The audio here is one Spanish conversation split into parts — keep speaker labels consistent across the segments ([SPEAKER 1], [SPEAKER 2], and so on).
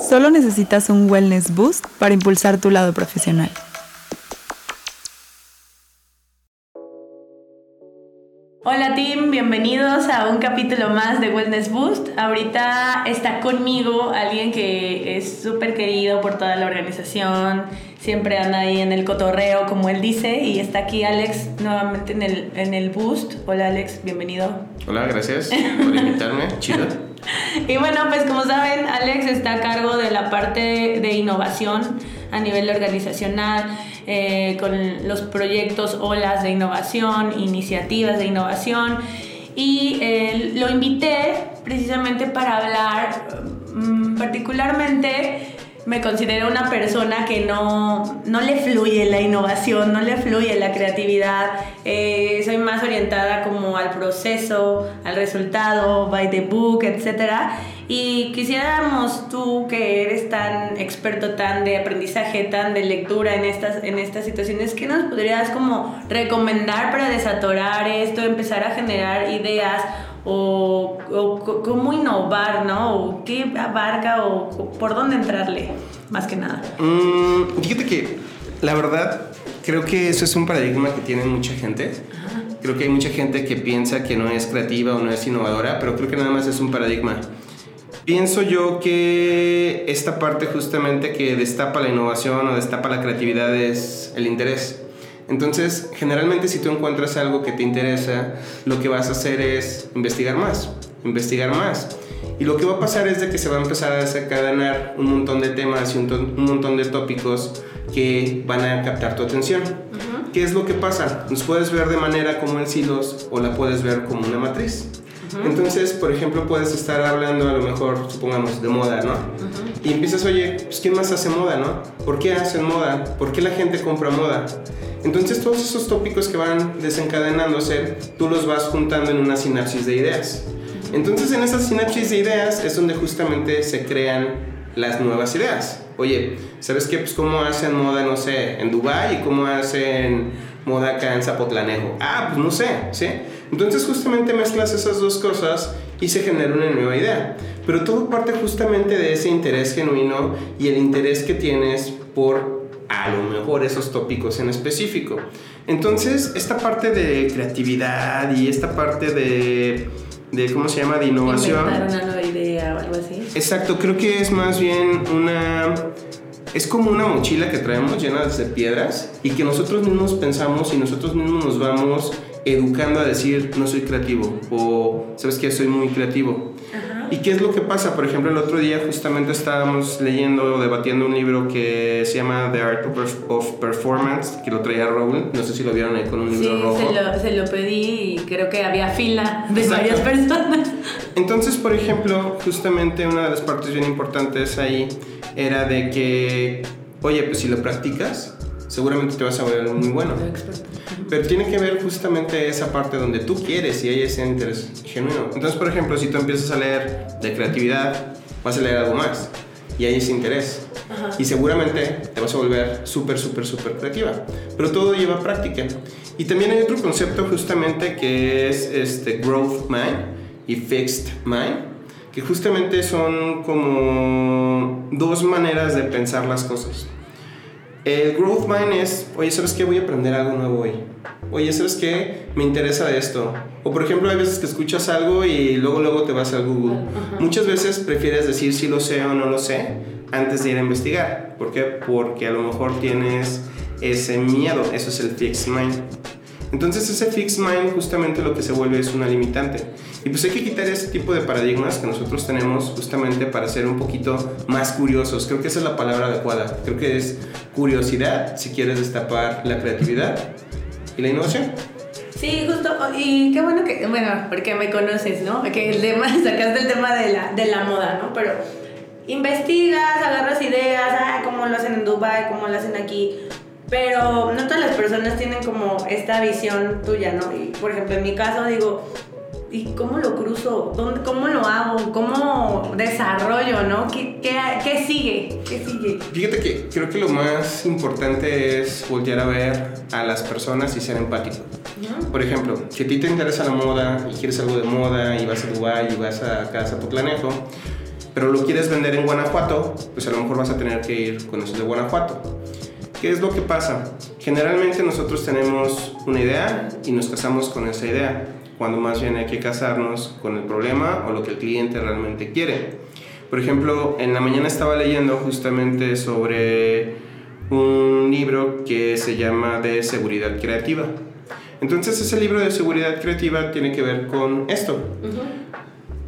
[SPEAKER 1] Solo necesitas un wellness boost para impulsar tu lado profesional.
[SPEAKER 2] Hola team, bienvenidos a un capítulo más de Wellness Boost. Ahorita está conmigo alguien que es súper querido por toda la organización, siempre anda ahí en el cotorreo como él dice y está aquí Alex nuevamente en el, en el Boost. Hola Alex, bienvenido.
[SPEAKER 3] Hola, gracias por invitarme, chido.
[SPEAKER 2] Y bueno, pues como saben, Alex está a cargo de la parte de innovación a nivel organizacional, eh, con los proyectos olas de innovación, iniciativas de innovación. Y eh, lo invité precisamente para hablar mm, particularmente me considero una persona que no, no le fluye la innovación, no le fluye la creatividad. Eh, soy más orientada como al proceso, al resultado, by the book, etc. Y quisiéramos tú, que eres tan experto, tan de aprendizaje, tan de lectura en estas, en estas situaciones, ¿qué nos podrías como recomendar para desatorar esto, empezar a generar ideas o, cómo innovar, ¿no? O qué abarca o, por dónde entrarle, más que nada.
[SPEAKER 3] Mm, fíjate que la verdad creo que eso es un paradigma que tiene mucha gente. Creo que hay mucha gente que piensa que no es creativa o no es innovadora, pero creo que nada más es un paradigma. Pienso yo que esta parte justamente que destapa la innovación o destapa la creatividad es el interés. Entonces, generalmente si tú encuentras algo que te interesa, lo que vas a hacer es investigar más, investigar más. Y lo que va a pasar es de que se va a empezar a desencadenar un montón de temas y un, montón de tópicos que van a captar tu atención. ¿Qué es lo que pasa? Nos puedes ver de manera como en silos o la puedes ver como una matriz. Entonces, por ejemplo, puedes estar hablando a lo mejor, supongamos, de moda, ¿no? Y empiezas, oye, pues ¿quién más hace moda, no? ¿Por qué hacen moda? ¿Por qué la gente compra moda? Entonces todos esos tópicos que van desencadenándose, tú los vas juntando en una sinapsis de ideas. Entonces en esas sinapsis de ideas es donde justamente se crean las nuevas ideas. Oye, ¿sabes qué? Pues cómo hacen moda, no sé, en Dubai y cómo hacen moda acá en Zapotlanejo. Ah, pues no sé, ¿sí? Entonces justamente mezclas esas dos cosas y se genera una nueva idea. Pero todo parte justamente de ese interés genuino y el interés que tienes por a lo mejor esos tópicos en específico. Entonces, esta parte de creatividad y esta parte de, de ¿cómo se llama?, de innovación.
[SPEAKER 2] Inventar una nueva idea o algo así.
[SPEAKER 3] Exacto, creo que es más bien una... Es como una mochila que traemos llena de piedras y que nosotros mismos pensamos y nosotros mismos nos vamos educando a decir no soy creativo o sabes que soy muy creativo. ¿Y qué es lo que pasa? Por ejemplo, el otro día justamente estábamos leyendo o debatiendo un libro que se llama The Art of Performance, que lo traía Raúl. No sé si lo vieron ahí con un libro rojo.
[SPEAKER 2] Sí, se lo, se lo pedí y creo que había fila de varias personas.
[SPEAKER 3] Entonces, por ejemplo, justamente una de las partes bien importantes ahí era de que, oye, pues si lo practicas, seguramente te vas a ver muy bueno. Pero tiene que ver justamente esa parte donde tú quieres y hay ese interés genuino. Entonces, por ejemplo, si tú empiezas a leer de creatividad, vas a leer algo más y hay ese interés. Y seguramente te vas a volver súper, súper, súper creativa. Pero todo lleva práctica. Y también hay otro concepto justamente que es este growth mind y fixed mind, que justamente son como dos maneras de pensar las cosas. El growth mind es, oye, ¿sabes qué? Voy a aprender algo nuevo hoy. Oye, ¿sabes qué? Me interesa esto. O por ejemplo, hay veces que escuchas algo y luego luego te vas al Google. Muchas veces prefieres decir si lo sé o no lo sé antes de ir a investigar. ¿Por qué? Porque a lo mejor tienes ese miedo. Eso es el fixed mind. Entonces ese fixed mind justamente lo que se vuelve es una limitante. Y pues hay que quitar ese tipo de paradigmas que nosotros tenemos justamente para ser un poquito más curiosos. Creo que esa es la palabra adecuada. Creo que es curiosidad si quieres destapar la creatividad y la innovación.
[SPEAKER 2] Sí, justo, y qué bueno que, bueno, porque me conoces, ¿no? Que el tema, sacaste el tema de la, de la moda, ¿no? Pero investigas, agarras ideas, ah, cómo lo hacen en Dubai, cómo lo hacen aquí, pero no todas las personas tienen como esta visión tuya, ¿no? Y por ejemplo, en mi caso digo, ¿y cómo lo cruzo? ¿Dónde, ¿Cómo lo hago? ¿Cómo desarrollo, no? ¿Qué, qué, qué sigue? ¿Qué sigue?
[SPEAKER 3] Fíjate que creo que lo más importante es voltear a ver a las personas y ser empático. Por ejemplo, si a ti te interesa la moda y quieres algo de moda y vas a Dubai y vas a Casa Potlanejo, pero lo quieres vender en Guanajuato, pues a lo mejor vas a tener que ir con esos de Guanajuato. ¿Qué es lo que pasa? Generalmente nosotros tenemos una idea y nos casamos con esa idea, cuando más bien hay que casarnos con el problema o lo que el cliente realmente quiere. Por ejemplo, en la mañana estaba leyendo justamente sobre un libro que se llama de seguridad creativa. Entonces ese libro de seguridad creativa tiene que ver con esto.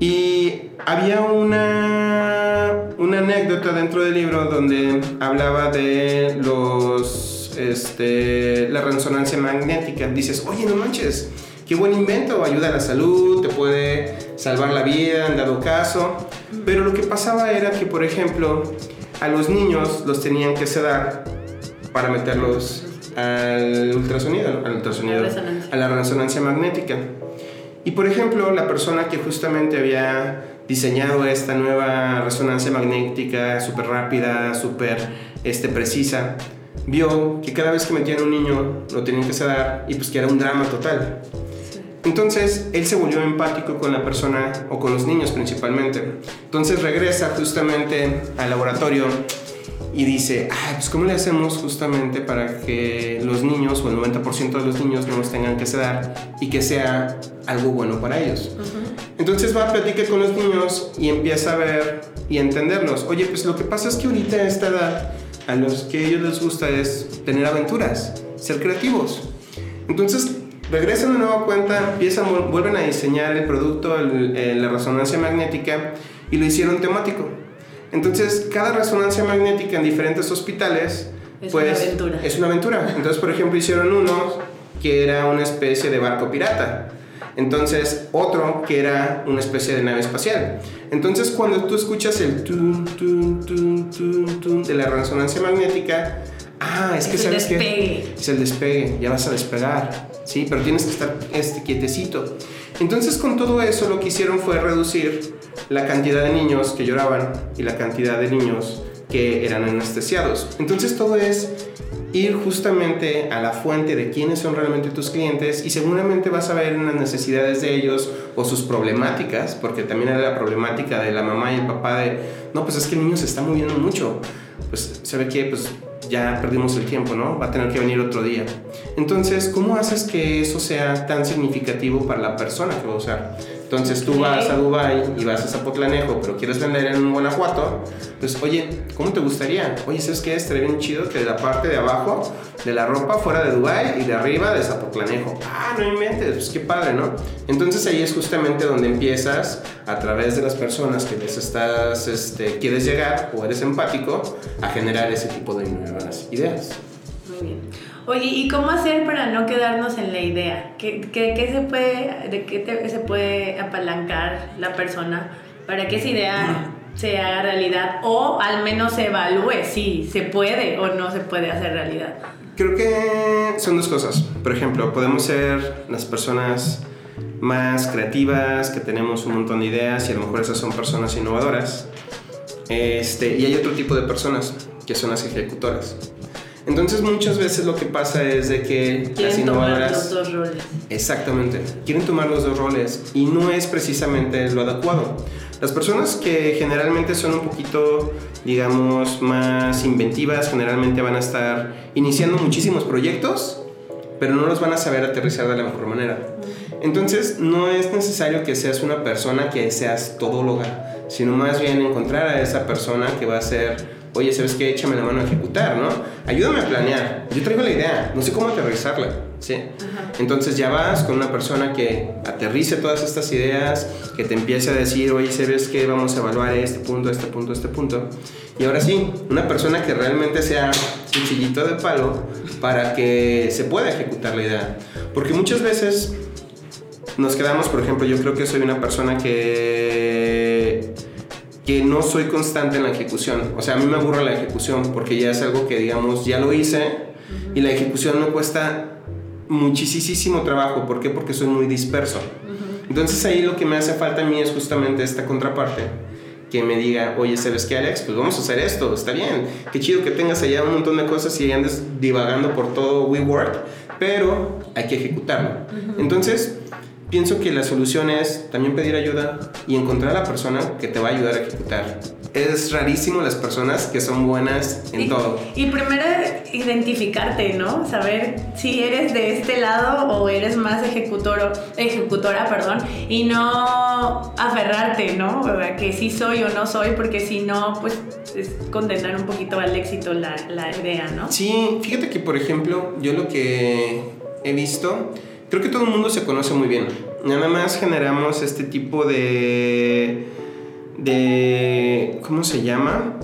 [SPEAKER 3] Y había una, una anécdota dentro del libro donde hablaba de los, este, la resonancia magnética. Dices, oye, no manches, qué buen invento, ayuda a la salud, te puede salvar la vida en dado caso. Pero lo que pasaba era que, por ejemplo, a los niños los tenían que sedar para meterlos al ultrasonido, al ultrasonido, a la resonancia magnética. Y por ejemplo, la persona que justamente había diseñado esta nueva resonancia magnética súper rápida, súper este, precisa, vio que cada vez que metían un niño lo tenían que sedar y pues que era un drama total. Entonces él se volvió empático con la persona o con los niños principalmente. Entonces regresa justamente al laboratorio y dice, ah, pues ¿cómo le hacemos justamente para que los niños o el 90% de los niños no nos tengan que sedar y que sea algo bueno para ellos? Entonces va a platicar con los niños y empieza a ver y a entenderlos. Oye, pues lo que pasa es que ahorita a esta edad a los que a ellos les gusta es tener aventuras, ser creativos. Entonces regresan de nueva cuenta, empiezan, vuelven a diseñar el producto, la resonancia magnética y lo hicieron temático. Entonces, cada resonancia magnética en diferentes hospitales
[SPEAKER 2] es
[SPEAKER 3] pues,
[SPEAKER 2] una aventura.
[SPEAKER 3] Es una aventura. Entonces, por ejemplo, hicieron uno que era una especie de barco pirata. Entonces, otro que era una especie de nave espacial. Entonces, cuando tú escuchas el tun, tun, tun de la resonancia magnética, ah, es, que
[SPEAKER 2] Es
[SPEAKER 3] sabes que
[SPEAKER 2] despegue.
[SPEAKER 3] es el despegue, ya vas a despegar, ¿sí? Pero tienes que estar este, quietecito. Entonces, con todo eso, lo que hicieron fue reducir la cantidad de niños que lloraban y la cantidad de niños que eran anestesiados. Entonces, todo es ir justamente a la fuente de quiénes son realmente tus clientes y seguramente vas a ver en las necesidades de ellos o sus problemáticas, porque también era la problemática de la mamá y el papá de, no, pues es que el niño se está moviendo mucho, pues se ve que pues ya perdimos el tiempo, ¿no? Va a tener que venir otro día. Entonces, ¿cómo haces que eso sea tan significativo para la persona que va a usar? Entonces tú vas a Dubai y vas a Zapotlanejo, pero quieres vender en Guanajuato, pues oye, ¿cómo te gustaría? Oye, ¿sabes qué? Estaría bien chido que la parte de abajo de la ropa fuera de Dubai y de arriba de Zapotlanejo. Ah, no inventes, pues qué padre, ¿no? Entonces ahí es justamente donde empiezas a través de las personas que les estás, este, quieres llegar o eres empático a generar ese tipo de nuevas ideas.
[SPEAKER 2] Muy bien. Oye, ¿y cómo hacer para no quedarnos en la idea? ¿Qué, qué, qué se puede, ¿De qué te- se puede apalancar la persona para que esa idea se haga realidad o al menos se evalúe si se puede o no se puede hacer realidad?
[SPEAKER 3] Creo que son dos cosas. Por ejemplo, podemos ser las personas más creativas, que tenemos un montón de ideas y a lo mejor esas son personas innovadoras. Este, y hay otro tipo de personas que son las ejecutoras. Entonces muchas veces lo que pasa es de que las
[SPEAKER 2] Quieren tomar
[SPEAKER 3] innovadoras...
[SPEAKER 2] los dos roles.
[SPEAKER 3] Exactamente. Quieren tomar los dos roles y no es precisamente lo adecuado. Las personas que generalmente son un poquito, digamos, más inventivas, generalmente van a estar iniciando muchísimos proyectos, pero no los van a saber aterrizar de la mejor manera. Entonces, no es necesario que seas una persona que seas todóloga, sino más bien encontrar a esa persona que va a ser, oye, ¿sabes qué? Échame la mano a ejecutar, ¿no? Ayúdame a planear. Yo traigo la idea, no sé cómo aterrizarla, ¿sí? Entonces ya vas con una persona que aterrice todas estas ideas, que te empiece a decir, oye, ¿sabes qué? Vamos a evaluar este punto, este punto, este punto. Y ahora sí, una persona que realmente sea cuchillito de palo para que se pueda ejecutar la idea. Porque muchas veces nos quedamos, por ejemplo, yo creo que soy una persona que que no soy constante en la ejecución. O sea, a mí me aburre la ejecución porque ya es algo que, digamos, ya lo hice y la ejecución me cuesta muchísimo trabajo. ¿Por qué? Porque soy muy disperso. Entonces ahí lo que me hace falta a mí es justamente esta contraparte. Que me diga, oye, ¿sabes qué, Alex? Pues vamos a hacer esto, está bien. Qué chido que tengas allá un montón de cosas y andes divagando por todo WeWork, pero hay que ejecutarlo. Entonces, pienso que la solución es también pedir ayuda y encontrar a la persona que te va a ayudar a ejecutar. Es rarísimo las personas que son buenas en
[SPEAKER 2] y,
[SPEAKER 3] todo.
[SPEAKER 2] Y primero identificarte, ¿no? Saber si eres de este lado o eres más ejecutor, ejecutora, perdón, y no aferrarte, ¿no? Sea, que sí soy o no soy, porque si no, pues es condenar un poquito al éxito la, la idea, ¿no?
[SPEAKER 3] Sí, fíjate que por ejemplo, yo lo que he visto creo que todo el mundo se conoce muy bien. Nada más generamos este tipo de. de. ¿cómo se llama?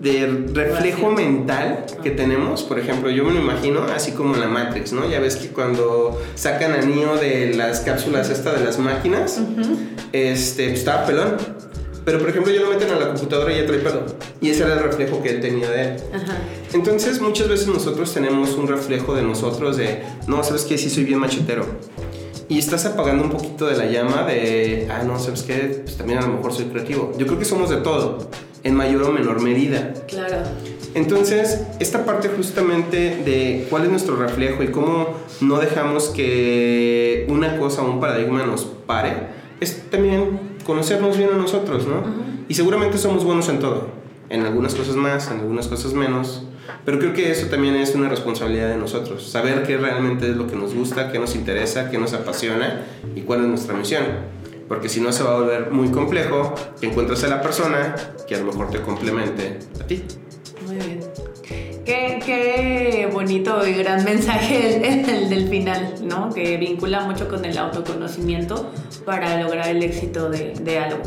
[SPEAKER 3] de reflejo mental que tenemos, por ejemplo, yo me lo imagino así como en la Matrix, ¿no? Ya ves que cuando sacan a Neo de las cápsulas esta de las máquinas, este, pues, estaba pelón. Pero por ejemplo, ya lo meten a la computadora y ya trae pelo. Y ese era el reflejo que él tenía de él. Entonces, muchas veces nosotros tenemos un reflejo de nosotros de, no, sabes que sí soy bien machetero. Y estás apagando un poquito de la llama de, ah, no, sabes qué, pues también a lo mejor soy creativo. Yo creo que somos de todo, en mayor o menor medida.
[SPEAKER 2] Claro.
[SPEAKER 3] Entonces, esta parte justamente de cuál es nuestro reflejo y cómo no dejamos que una cosa o un paradigma nos pare, es también conocernos bien a nosotros, ¿no? Y seguramente somos buenos en todo, en algunas cosas más, en algunas cosas menos, pero creo que eso también es una responsabilidad de nosotros, saber qué realmente es lo que nos gusta, qué nos interesa, qué nos apasiona y cuál es nuestra misión. Porque si no se va a volver muy complejo que encuentres a la persona que a lo mejor te complemente a ti.
[SPEAKER 2] Qué, qué, bonito y gran mensaje el, el, del final, ¿no? Que vincula mucho con el autoconocimiento para lograr el éxito de, de, algo.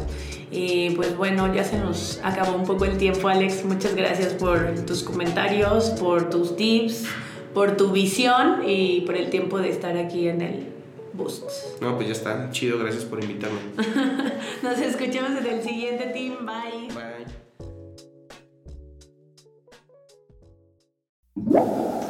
[SPEAKER 2] Y pues bueno, ya se nos acabó un poco el tiempo, Alex. Muchas gracias por tus comentarios, por tus tips, por tu visión y por el tiempo de estar aquí en el Boost.
[SPEAKER 3] No, pues ya está. Chido, gracias por invitarme.
[SPEAKER 2] nos escuchamos en el siguiente team. Bye.
[SPEAKER 3] Bye. you